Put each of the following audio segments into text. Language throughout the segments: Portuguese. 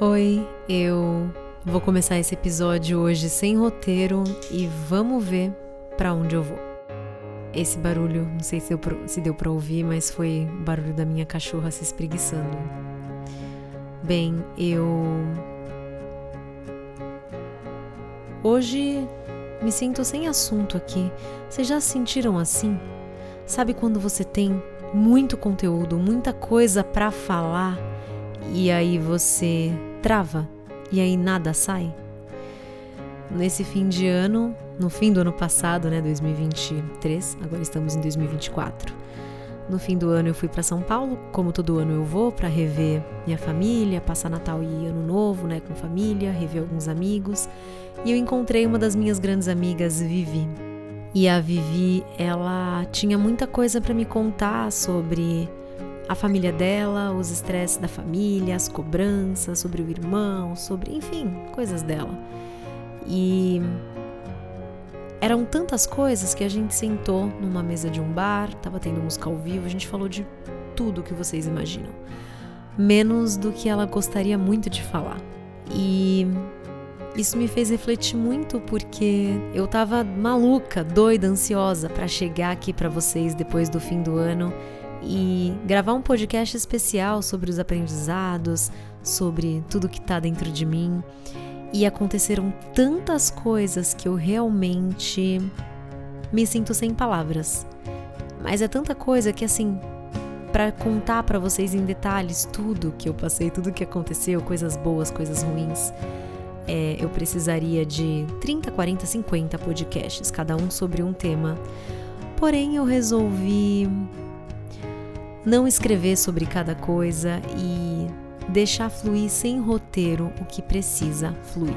Oi, eu vou começar esse episódio hoje sem roteiro e vamos ver para onde eu vou. Esse barulho, não sei se deu, pra, se deu pra ouvir, mas foi o barulho da minha cachorra se espreguiçando. Bem, eu. Hoje me sinto sem assunto aqui. Vocês já se sentiram assim? Sabe quando você tem muito conteúdo, muita coisa para falar e aí você trava e aí nada sai? Nesse fim de ano, no fim do ano passado, né, 2023, agora estamos em 2024. No fim do ano eu fui para São Paulo, como todo ano eu vou para rever minha família, passar Natal e Ano Novo, né, com família, rever alguns amigos. E eu encontrei uma das minhas grandes amigas, Vivi. E a Vivi, ela tinha muita coisa para me contar sobre a família dela, os estresses da família, as cobranças sobre o irmão, sobre, enfim, coisas dela. E eram tantas coisas que a gente sentou numa mesa de um bar, tava tendo música ao vivo, a gente falou de tudo que vocês imaginam, menos do que ela gostaria muito de falar. E isso me fez refletir muito porque eu tava maluca, doida, ansiosa para chegar aqui para vocês depois do fim do ano e gravar um podcast especial sobre os aprendizados, sobre tudo que tá dentro de mim. E aconteceram tantas coisas que eu realmente me sinto sem palavras. Mas é tanta coisa que assim, para contar para vocês em detalhes tudo que eu passei, tudo que aconteceu, coisas boas, coisas ruins, é, eu precisaria de 30, 40, 50 podcasts, cada um sobre um tema. Porém, eu resolvi não escrever sobre cada coisa e deixar fluir sem roteiro o que precisa fluir.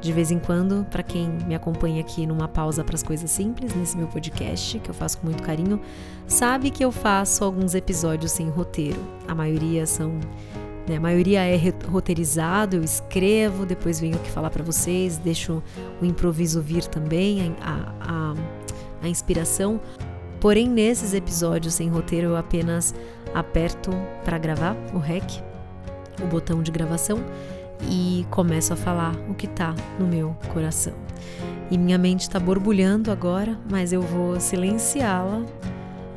De vez em quando, para quem me acompanha aqui numa pausa para as coisas simples, nesse meu podcast, que eu faço com muito carinho, sabe que eu faço alguns episódios sem roteiro. A maioria são. Né, a maioria é roteirizado, eu escrevo, depois venho aqui falar para vocês, deixo o improviso vir também, a, a, a inspiração. Porém, nesses episódios sem roteiro, eu apenas aperto para gravar o REC, o botão de gravação, e começo a falar o que tá no meu coração. E minha mente está borbulhando agora, mas eu vou silenciá-la,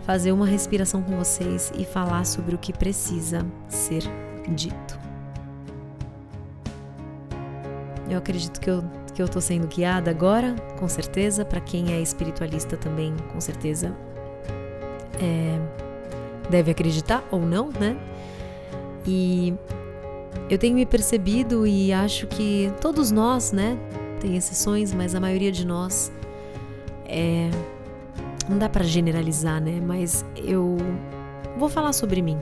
fazer uma respiração com vocês e falar sobre o que precisa ser dito. Eu acredito que eu que eu estou sendo guiada agora, com certeza. Para quem é espiritualista também, com certeza é, deve acreditar ou não, né? E eu tenho me percebido e acho que todos nós, né? Tem exceções, mas a maioria de nós é. Não dá para generalizar, né? Mas eu vou falar sobre mim.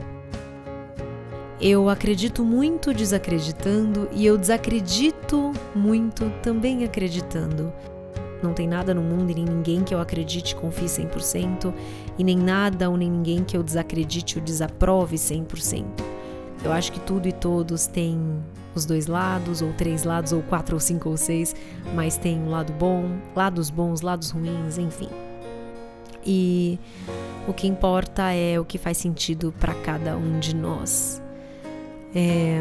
Eu acredito muito desacreditando e eu desacredito muito também acreditando. Não tem nada no mundo e nem ninguém que eu acredite e confie 100%, e nem nada ou nem ninguém que eu desacredite ou desaprove 100%. Eu acho que tudo e todos têm os dois lados, ou três lados, ou quatro, ou cinco, ou seis, mas tem um lado bom, lados bons, lados ruins, enfim. E o que importa é o que faz sentido para cada um de nós. É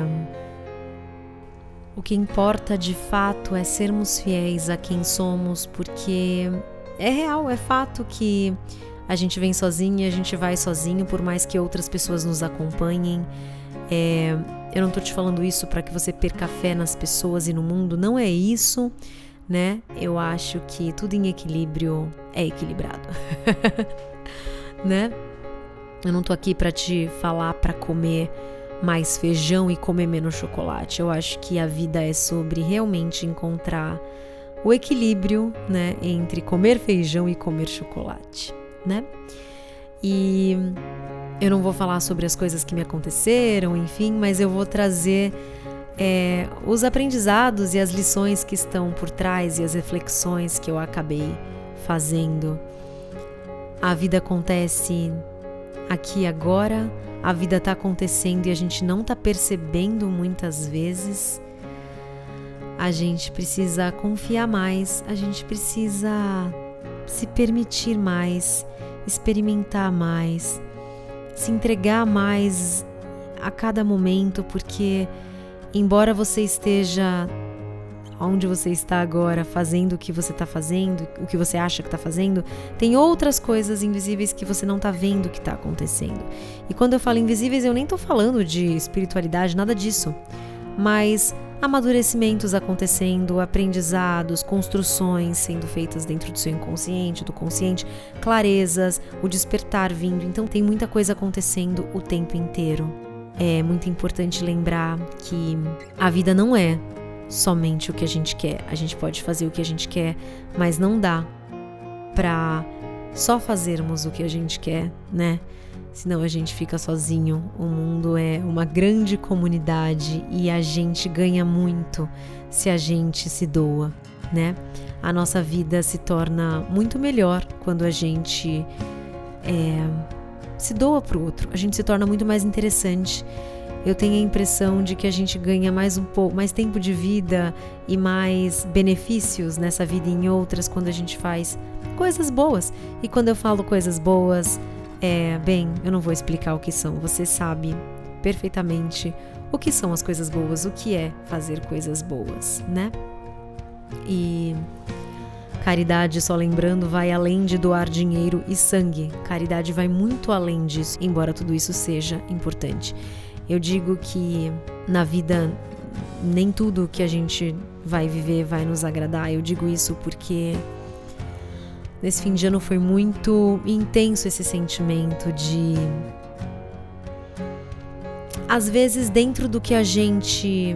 o que importa de fato é sermos fiéis a quem somos, porque é real, é fato que a gente vem sozinho, a gente vai sozinho, por mais que outras pessoas nos acompanhem. É, eu não tô te falando isso para que você perca fé nas pessoas e no mundo, não é isso, né? Eu acho que tudo em equilíbrio é equilibrado, né? Eu não tô aqui para te falar para comer mais feijão e comer menos chocolate. Eu acho que a vida é sobre realmente encontrar o equilíbrio, né, entre comer feijão e comer chocolate, né? E eu não vou falar sobre as coisas que me aconteceram, enfim, mas eu vou trazer é, os aprendizados e as lições que estão por trás e as reflexões que eu acabei fazendo. A vida acontece aqui agora a vida está acontecendo e a gente não está percebendo muitas vezes, a gente precisa confiar mais, a gente precisa se permitir mais, experimentar mais, se entregar mais a cada momento, porque embora você esteja onde você está agora, fazendo o que você está fazendo, o que você acha que está fazendo, tem outras coisas invisíveis que você não está vendo que está acontecendo. E quando eu falo invisíveis, eu nem estou falando de espiritualidade, nada disso. Mas amadurecimentos acontecendo, aprendizados, construções sendo feitas dentro do seu inconsciente, do consciente, clarezas, o despertar vindo. Então tem muita coisa acontecendo o tempo inteiro. É muito importante lembrar que a vida não é somente o que a gente quer. A gente pode fazer o que a gente quer, mas não dá para só fazermos o que a gente quer, né? Senão a gente fica sozinho. O mundo é uma grande comunidade e a gente ganha muito se a gente se doa, né? A nossa vida se torna muito melhor quando a gente é, se doa para o outro. A gente se torna muito mais interessante eu tenho a impressão de que a gente ganha mais um pouco, mais tempo de vida e mais benefícios nessa vida e em outras quando a gente faz coisas boas. E quando eu falo coisas boas, é, bem, eu não vou explicar o que são, você sabe perfeitamente o que são as coisas boas, o que é fazer coisas boas, né? E Caridade, só lembrando, vai além de doar dinheiro e sangue. Caridade vai muito além disso, embora tudo isso seja importante. Eu digo que na vida nem tudo que a gente vai viver vai nos agradar. Eu digo isso porque nesse fim de ano foi muito intenso esse sentimento de às vezes dentro do que a gente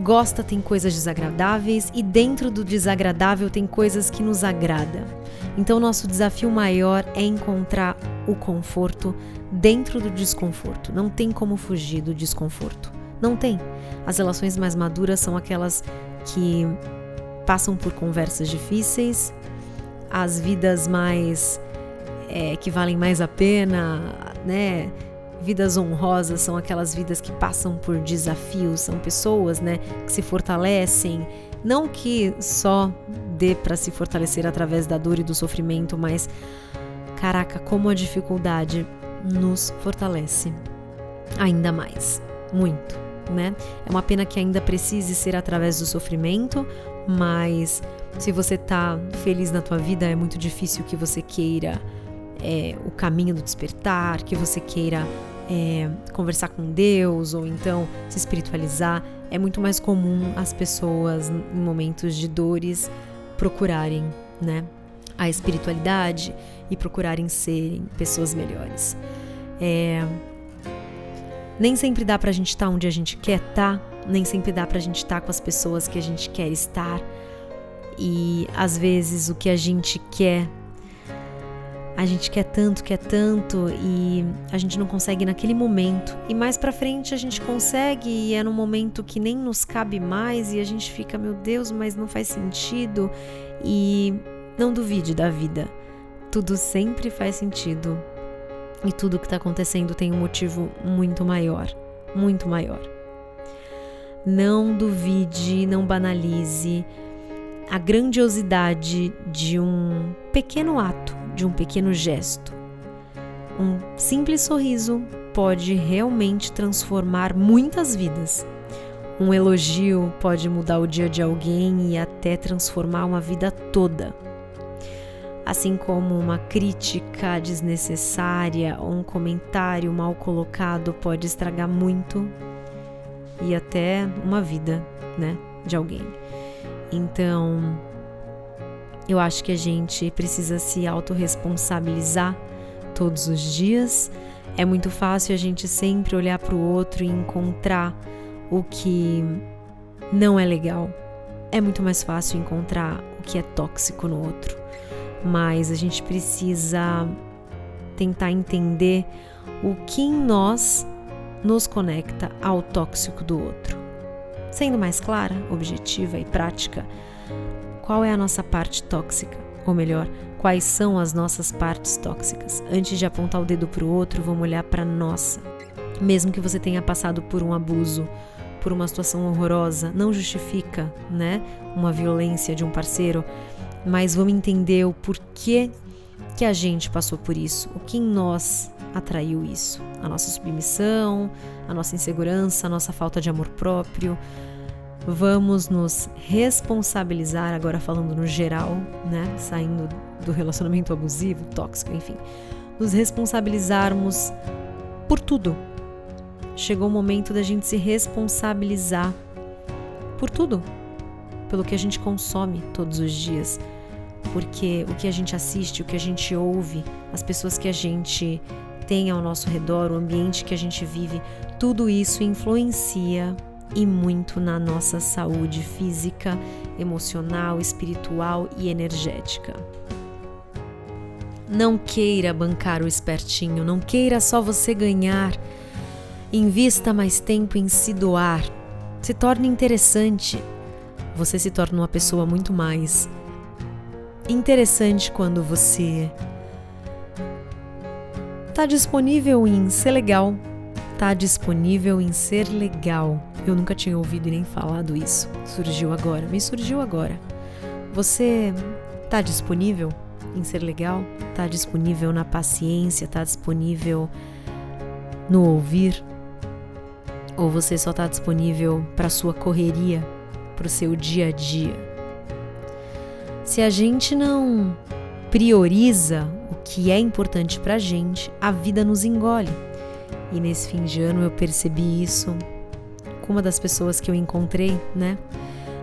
gosta tem coisas desagradáveis e dentro do desagradável tem coisas que nos agrada. Então nosso desafio maior é encontrar o conforto dentro do desconforto. Não tem como fugir do desconforto. Não tem. As relações mais maduras são aquelas que passam por conversas difíceis, as vidas mais é, que valem mais a pena, né? Vidas honrosas são aquelas vidas que passam por desafios, são pessoas, né, que se fortalecem, não que só para se fortalecer através da dor e do sofrimento, mas caraca, como a dificuldade nos fortalece ainda mais, muito, né? É uma pena que ainda precise ser através do sofrimento, mas se você tá feliz na tua vida, é muito difícil que você queira é, o caminho do despertar, que você queira é, conversar com Deus ou então se espiritualizar. É muito mais comum as pessoas em momentos de dores procurarem, né? A espiritualidade e procurarem serem pessoas melhores. É... Nem sempre dá pra gente estar tá onde a gente quer estar, tá, nem sempre dá pra gente estar tá com as pessoas que a gente quer estar. E às vezes o que a gente quer, a gente quer tanto, quer tanto e a gente não consegue naquele momento. E mais pra frente a gente consegue e é num momento que nem nos cabe mais e a gente fica, meu Deus, mas não faz sentido. E não duvide da vida. Tudo sempre faz sentido e tudo que está acontecendo tem um motivo muito maior, muito maior. Não duvide, não banalize a grandiosidade de um pequeno ato, de um pequeno gesto. Um simples sorriso pode realmente transformar muitas vidas. Um elogio pode mudar o dia de alguém e até transformar uma vida toda assim como uma crítica desnecessária ou um comentário mal colocado pode estragar muito e até uma vida, né, de alguém. Então, eu acho que a gente precisa se autorresponsabilizar todos os dias. É muito fácil a gente sempre olhar para o outro e encontrar o que não é legal. É muito mais fácil encontrar o que é tóxico no outro mas a gente precisa tentar entender o que em nós nos conecta ao tóxico do outro. Sendo mais clara, objetiva e prática, qual é a nossa parte tóxica? Ou melhor, quais são as nossas partes tóxicas? Antes de apontar o dedo para o outro, vamos olhar para nossa. Mesmo que você tenha passado por um abuso, por uma situação horrorosa, não justifica, né, uma violência de um parceiro, mas vamos entender o porquê que a gente passou por isso, o que em nós atraiu isso. A nossa submissão, a nossa insegurança, a nossa falta de amor próprio. Vamos nos responsabilizar, agora falando no geral, né? Saindo do relacionamento abusivo, tóxico, enfim. Nos responsabilizarmos por tudo. Chegou o momento da gente se responsabilizar por tudo. Pelo que a gente consome todos os dias porque o que a gente assiste, o que a gente ouve, as pessoas que a gente tem ao nosso redor, o ambiente que a gente vive, tudo isso influencia e muito na nossa saúde física, emocional, espiritual e energética. Não queira bancar o espertinho, não queira só você ganhar. Invista mais tempo em se doar. Se torne interessante. Você se torna uma pessoa muito mais interessante quando você está disponível em ser legal, está disponível em ser legal. Eu nunca tinha ouvido e nem falado isso. Surgiu agora, me surgiu agora. Você está disponível em ser legal? Está disponível na paciência? Está disponível no ouvir? Ou você só está disponível para sua correria, para o seu dia a dia? Se a gente não prioriza o que é importante pra gente, a vida nos engole. E nesse fim de ano eu percebi isso com uma das pessoas que eu encontrei, né?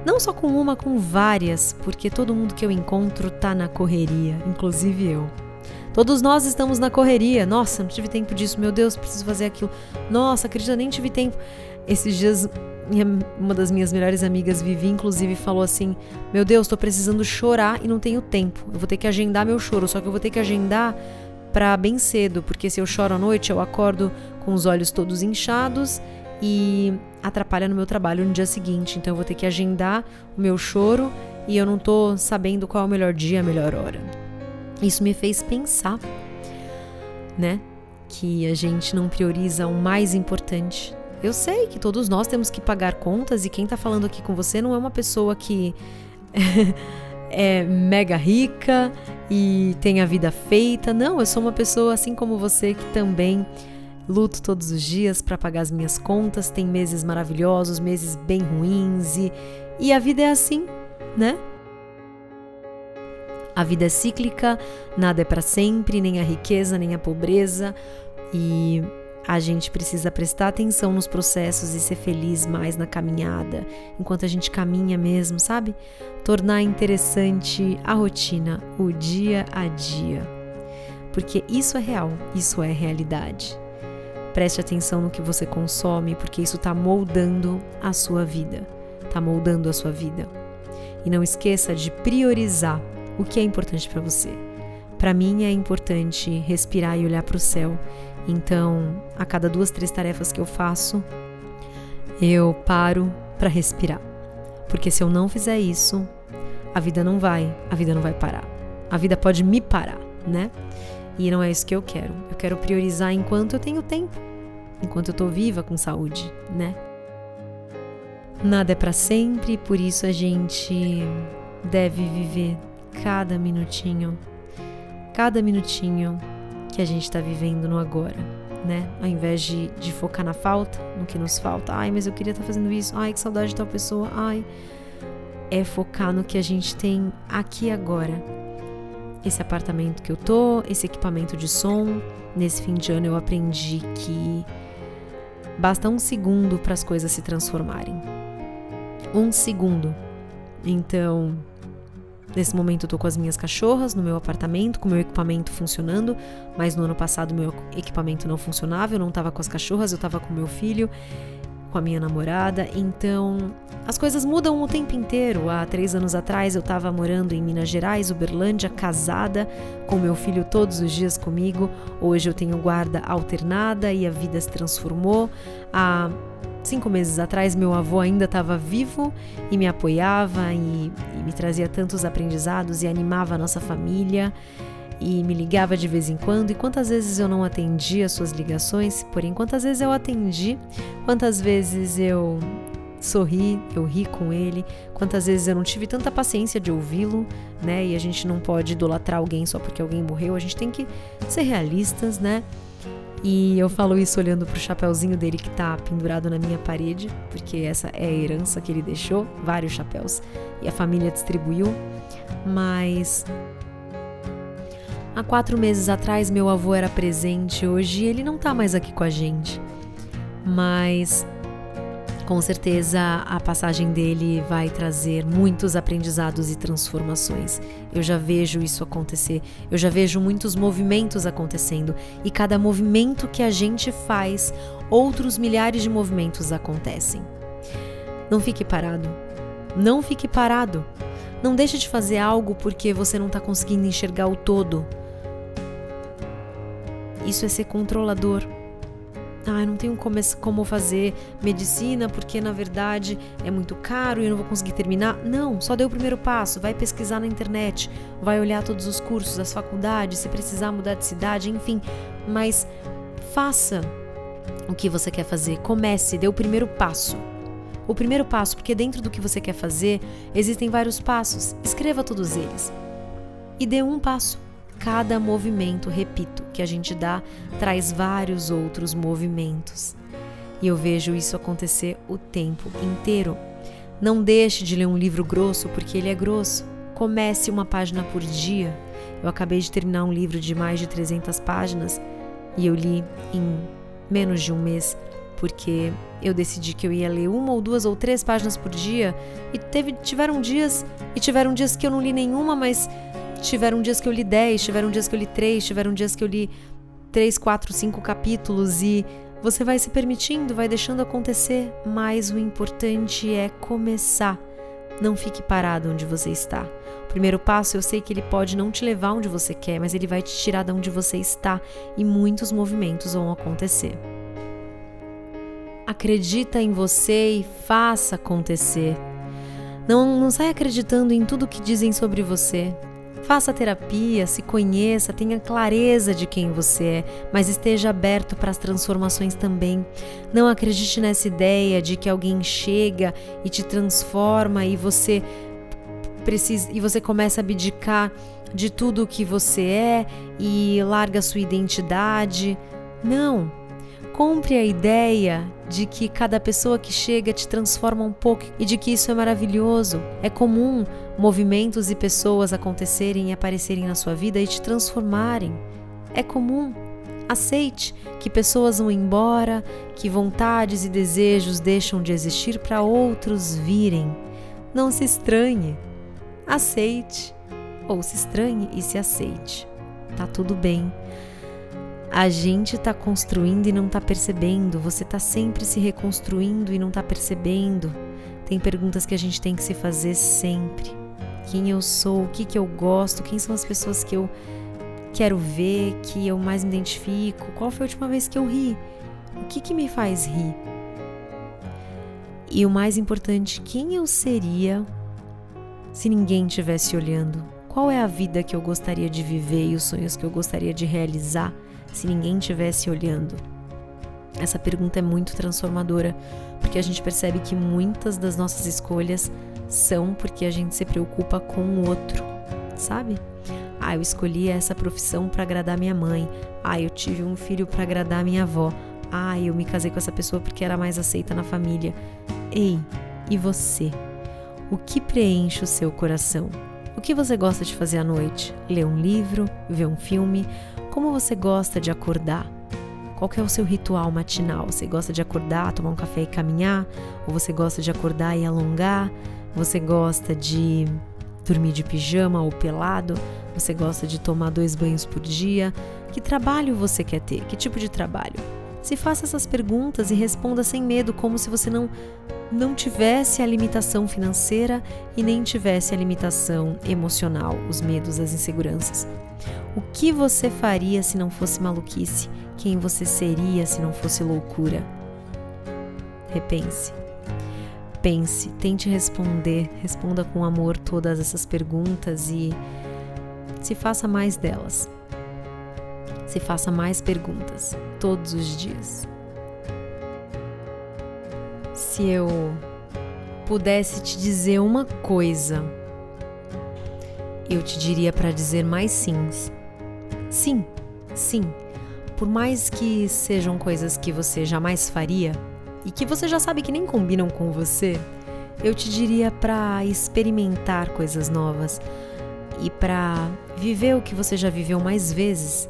Não só com uma, com várias, porque todo mundo que eu encontro tá na correria, inclusive eu. Todos nós estamos na correria. Nossa, não tive tempo disso. Meu Deus, preciso fazer aquilo. Nossa, acredita, nem tive tempo. Esses dias minha, uma das minhas melhores amigas, Vivi, inclusive, falou assim: Meu Deus, tô precisando chorar e não tenho tempo. Eu vou ter que agendar meu choro, só que eu vou ter que agendar para bem cedo, porque se eu choro à noite, eu acordo com os olhos todos inchados e atrapalha no meu trabalho no dia seguinte. Então eu vou ter que agendar o meu choro e eu não tô sabendo qual é o melhor dia, a melhor hora. Isso me fez pensar, né? Que a gente não prioriza o mais importante eu sei que todos nós temos que pagar contas e quem tá falando aqui com você não é uma pessoa que é mega rica e tem a vida feita. Não, eu sou uma pessoa assim como você que também luto todos os dias para pagar as minhas contas. Tem meses maravilhosos, meses bem ruins e, e a vida é assim, né? A vida é cíclica, nada é para sempre, nem a riqueza, nem a pobreza. E a gente precisa prestar atenção nos processos e ser feliz mais na caminhada, enquanto a gente caminha mesmo, sabe? Tornar interessante a rotina, o dia a dia. Porque isso é real, isso é realidade. Preste atenção no que você consome, porque isso está moldando a sua vida, está moldando a sua vida. E não esqueça de priorizar o que é importante para você. Para mim é importante respirar e olhar para o céu então, a cada duas, três tarefas que eu faço, eu paro para respirar. Porque se eu não fizer isso, a vida não vai, a vida não vai parar. A vida pode me parar, né? E não é isso que eu quero. Eu quero priorizar enquanto eu tenho tempo, enquanto eu tô viva com saúde, né? Nada é para sempre, por isso a gente deve viver cada minutinho, cada minutinho que a gente está vivendo no agora, né? Ao invés de, de focar na falta, no que nos falta, ai, mas eu queria estar tá fazendo isso, ai, que saudade de tal pessoa, ai. É focar no que a gente tem aqui agora. Esse apartamento que eu tô, esse equipamento de som. Nesse fim de ano eu aprendi que basta um segundo para as coisas se transformarem. Um segundo. Então, Nesse momento eu tô com as minhas cachorras no meu apartamento, com o meu equipamento funcionando, mas no ano passado meu equipamento não funcionava, eu não tava com as cachorras, eu tava com meu filho, com a minha namorada, então as coisas mudam o tempo inteiro. Há três anos atrás eu tava morando em Minas Gerais, Uberlândia, casada, com meu filho todos os dias comigo. Hoje eu tenho guarda alternada e a vida se transformou. Há Cinco meses atrás, meu avô ainda estava vivo e me apoiava e, e, me trazia tantos aprendizados e animava a nossa família e me ligava de vez em quando. E quantas vezes eu não atendi as suas ligações, porém, quantas vezes eu atendi, quantas vezes eu sorri, eu ri com ele. Quantas vezes eu não tive tanta paciência de ouvi-lo, né? E a gente não pode idolatrar alguém só porque alguém morreu, a gente tem que ser realistas, né? E eu falo isso olhando pro chapéuzinho dele que tá pendurado na minha parede, porque essa é a herança que ele deixou, vários chapéus, e a família distribuiu. Mas há quatro meses atrás meu avô era presente, hoje ele não tá mais aqui com a gente. Mas com certeza a passagem dele vai trazer muitos aprendizados e transformações. Eu já vejo isso acontecer, eu já vejo muitos movimentos acontecendo e cada movimento que a gente faz, outros milhares de movimentos acontecem. Não fique parado. Não fique parado. Não deixe de fazer algo porque você não está conseguindo enxergar o todo. Isso é ser controlador. Ah, eu não tenho como fazer medicina porque na verdade é muito caro e eu não vou conseguir terminar. Não, só dê o primeiro passo, vai pesquisar na internet, vai olhar todos os cursos, as faculdades, se precisar mudar de cidade, enfim, mas faça o que você quer fazer, comece, dê o primeiro passo. O primeiro passo, porque dentro do que você quer fazer existem vários passos, escreva todos eles. E dê um passo cada movimento, repito, que a gente dá traz vários outros movimentos. E eu vejo isso acontecer o tempo inteiro. Não deixe de ler um livro grosso porque ele é grosso. Comece uma página por dia. Eu acabei de terminar um livro de mais de 300 páginas e eu li em menos de um mês porque eu decidi que eu ia ler uma ou duas ou três páginas por dia e teve, tiveram dias e tiveram dias que eu não li nenhuma, mas Tiveram dias que eu li 10, tiveram dias que eu li 3, tiveram dias que eu li 3, 4, 5 capítulos e você vai se permitindo, vai deixando acontecer, mas o importante é começar. Não fique parado onde você está. O primeiro passo eu sei que ele pode não te levar onde você quer, mas ele vai te tirar de onde você está e muitos movimentos vão acontecer. Acredita em você e faça acontecer. Não, não sai acreditando em tudo que dizem sobre você. Faça terapia, se conheça, tenha clareza de quem você é, mas esteja aberto para as transformações também. Não acredite nessa ideia de que alguém chega e te transforma e você precisa e você começa a abdicar de tudo o que você é e larga sua identidade. Não. Compre a ideia de que cada pessoa que chega te transforma um pouco e de que isso é maravilhoso. É comum movimentos e pessoas acontecerem e aparecerem na sua vida e te transformarem. É comum. Aceite que pessoas vão embora, que vontades e desejos deixam de existir para outros virem. Não se estranhe. Aceite. Ou se estranhe e se aceite. Tá tudo bem. A gente está construindo e não está percebendo, você está sempre se reconstruindo e não está percebendo. Tem perguntas que a gente tem que se fazer sempre. Quem eu sou, o que, que eu gosto, quem são as pessoas que eu quero ver, que eu mais me identifico, qual foi a última vez que eu ri, o que, que me faz rir. E o mais importante, quem eu seria se ninguém estivesse olhando? Qual é a vida que eu gostaria de viver e os sonhos que eu gostaria de realizar? Se ninguém estivesse olhando? Essa pergunta é muito transformadora, porque a gente percebe que muitas das nossas escolhas são porque a gente se preocupa com o outro, sabe? Ah, eu escolhi essa profissão para agradar minha mãe. Ah, eu tive um filho para agradar minha avó. Ah, eu me casei com essa pessoa porque era mais aceita na família. Ei, e você? O que preenche o seu coração? O que você gosta de fazer à noite? Ler um livro? Ver um filme? Como você gosta de acordar? Qual é o seu ritual matinal? Você gosta de acordar, tomar um café e caminhar? Ou você gosta de acordar e alongar? Você gosta de dormir de pijama ou pelado? Você gosta de tomar dois banhos por dia? Que trabalho você quer ter? Que tipo de trabalho? Se faça essas perguntas e responda sem medo, como se você não não tivesse a limitação financeira e nem tivesse a limitação emocional, os medos, as inseguranças. O que você faria se não fosse maluquice? Quem você seria se não fosse loucura? Repense. Pense, tente responder, responda com amor todas essas perguntas e se faça mais delas. Se faça mais perguntas todos os dias. Se eu pudesse te dizer uma coisa, eu te diria para dizer mais sims. Sim, sim. Por mais que sejam coisas que você jamais faria e que você já sabe que nem combinam com você, eu te diria para experimentar coisas novas e para viver o que você já viveu mais vezes.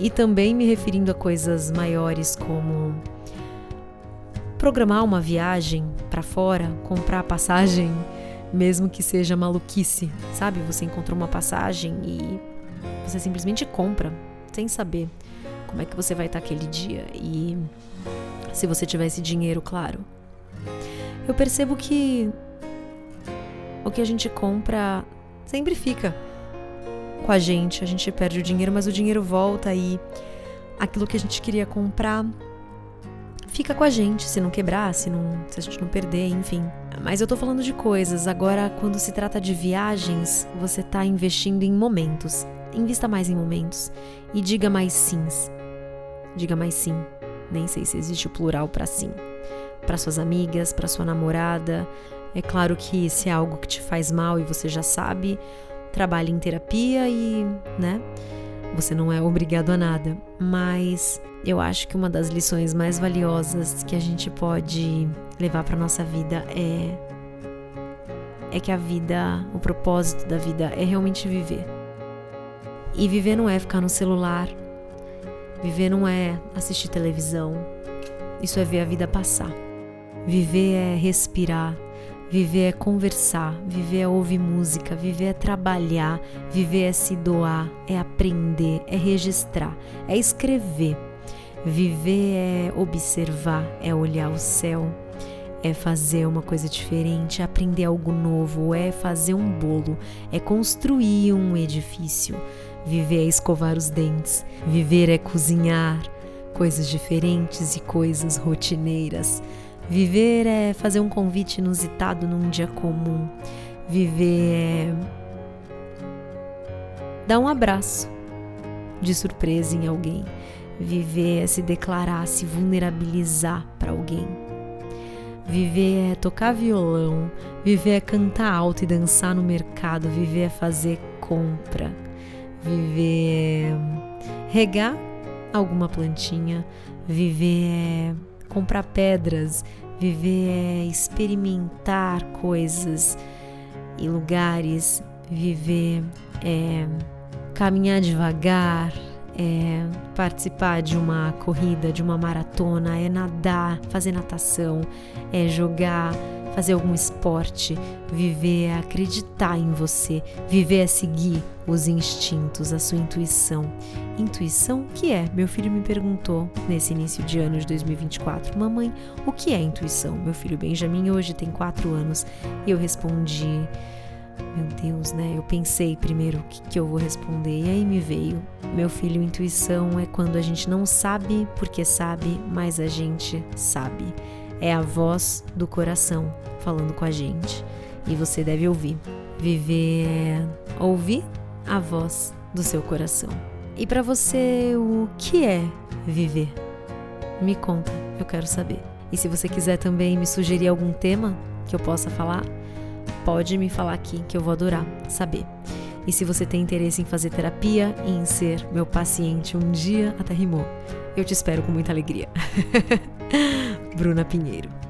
E também me referindo a coisas maiores como programar uma viagem para fora, comprar passagem, mesmo que seja maluquice, sabe? Você encontrou uma passagem e você simplesmente compra, sem saber como é que você vai estar aquele dia e se você tiver esse dinheiro, claro. Eu percebo que o que a gente compra sempre fica com a gente. A gente perde o dinheiro, mas o dinheiro volta e aquilo que a gente queria comprar fica com a gente, se não quebrar, se, não, se a gente não perder, enfim. Mas eu tô falando de coisas. Agora, quando se trata de viagens, você tá investindo em momentos. Invista mais em momentos e diga mais sims. Diga mais sim. Nem sei se existe o plural para sim. Para suas amigas, para sua namorada. É claro que se é algo que te faz mal e você já sabe, trabalhe em terapia e, né? Você não é obrigado a nada, mas eu acho que uma das lições mais valiosas que a gente pode levar para nossa vida é é que a vida, o propósito da vida é realmente viver. E viver não é ficar no celular. Viver não é assistir televisão. Isso é ver a vida passar. Viver é respirar, Viver é conversar, viver é ouvir música, viver é trabalhar, viver é se doar, é aprender, é registrar, é escrever. Viver é observar, é olhar o céu, é fazer uma coisa diferente, é aprender algo novo, é fazer um bolo, é construir um edifício. Viver é escovar os dentes, viver é cozinhar coisas diferentes e coisas rotineiras. Viver é fazer um convite inusitado num dia comum. Viver é dar um abraço de surpresa em alguém. Viver é se declarar, se vulnerabilizar para alguém. Viver é tocar violão. Viver é cantar alto e dançar no mercado. Viver é fazer compra. Viver é regar alguma plantinha. Viver é comprar pedras, viver é experimentar coisas e lugares, viver é caminhar devagar, é participar de uma corrida, de uma maratona, é nadar, fazer natação, é jogar fazer algum esporte, viver é acreditar em você, viver é seguir os instintos, a sua intuição. Intuição, que é? Meu filho me perguntou nesse início de ano de 2024, mamãe, o que é intuição? Meu filho Benjamin hoje tem quatro anos e eu respondi, meu Deus, né? Eu pensei primeiro o que, que eu vou responder e aí me veio. Meu filho, intuição é quando a gente não sabe porque sabe, mas a gente sabe. É a voz do coração falando com a gente e você deve ouvir. Viver é ouvir a voz do seu coração. E para você, o que é viver? Me conta, eu quero saber. E se você quiser também me sugerir algum tema que eu possa falar, pode me falar aqui que eu vou adorar saber. E se você tem interesse em fazer terapia e em ser meu paciente um dia, até rimou. Eu te espero com muita alegria. Bruna Pinheiro.